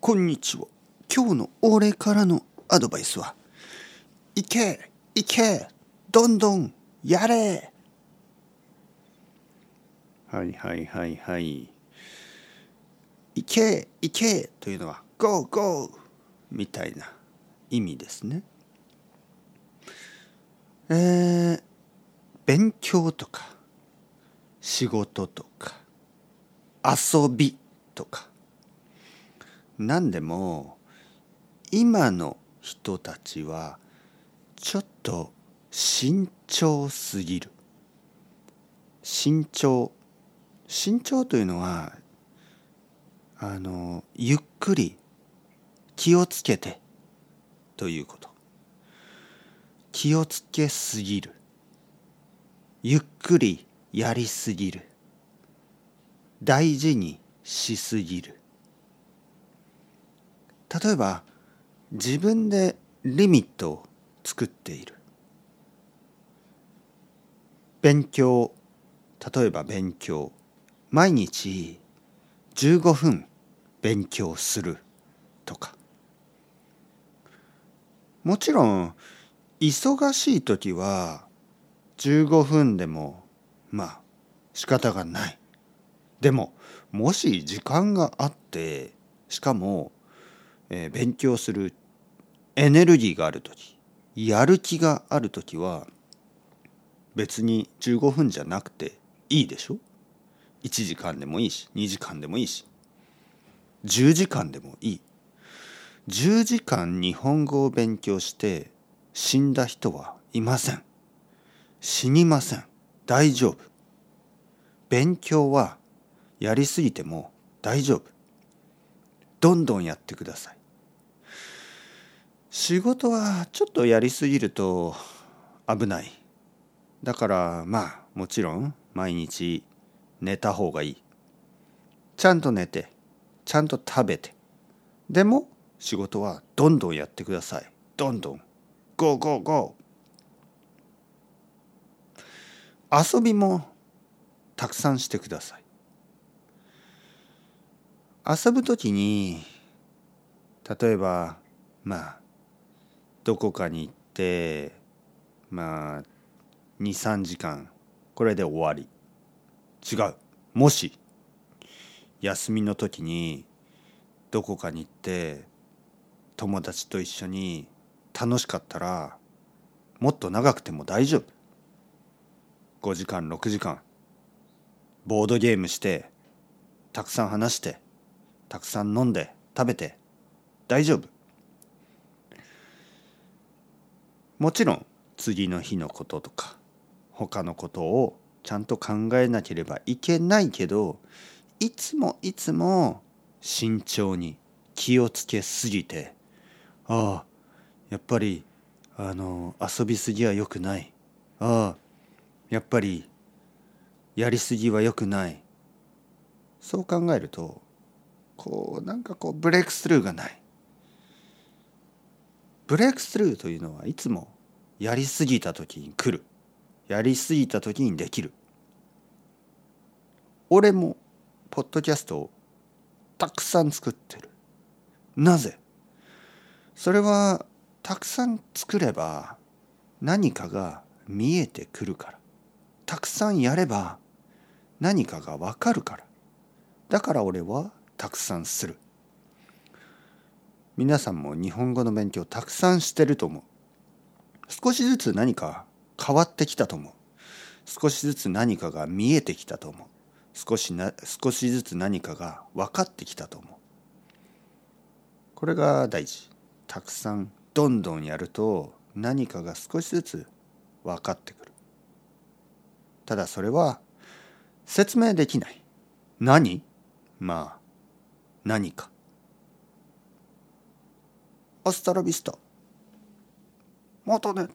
こんにちは。今日の俺からのアドバイスは、行け行けどんどんやれはいはいはいはい。行け行けというのは、ゴーゴーみたいな意味ですね。えー、勉強とか、仕事とか、遊びとか、何でも今の人たちはちょっと慎重すぎる。慎重。慎重というのはあのゆっくり気をつけてということ。気をつけすぎる。ゆっくりやりすぎる。大事にしすぎる。例えば自分でリミットを作っている。勉強例えば勉強。毎日15分勉強するとか。もちろん忙しい時は15分でもまあ仕方がない。でももし時間があってしかもえ、勉強するエネルギーがある時やる気がある時は別に15分じゃなくていいでしょ？1時間でもいいし2時間でもいいし10時間でもいい。10時間日本語を勉強して死んだ人はいません。死にません。大丈夫。勉強はやりすぎても大丈夫。どんどんやってください。仕事はちょっとやりすぎると危ない。だからまあもちろん毎日寝た方がいい。ちゃんと寝てちゃんと食べて。でも仕事はどんどんやってください。どんどん。ゴーゴーゴー。遊びもたくさんしてください。遊ぶ時に例えばまあどこかに行ってまあ23時間これで終わり。違う。もし休みの時にどこかに行って友達と一緒に楽しかったらもっと長くても大丈夫。5時間6時間ボードゲームしてたくさん話してたくさん飲んで食べて大丈夫。もちろん次の日のこととか他のことをちゃんと考えなければいけないけどいつもいつも慎重に気をつけすぎてああやっぱりあの遊びすぎは良くない。ああやっぱりやりすぎは良くない。そう考えるとこうなんかこうブレイクスルーがない。ブレイクスルーというのはいつもやりすぎた時に来る。やりすぎた時にできる。俺もポッドキャストをたくさん作ってる。なぜ？それはたくさん作れば何かが見えてくるから。たくさんやれば何かがわかるから。だから俺はたくさんする。皆さんも日本語の勉強たくさんしてると思う。少しずつ何か変わってきたと思う。少しずつ何かが見えてきたと思う。少しな少しずつ何かが分かってきたと思う。これが大事。たくさんどんどんやると何かが少しずつ分かってくる。ただそれは説明できない。何？まあ何か。アスタラビスタ。またね。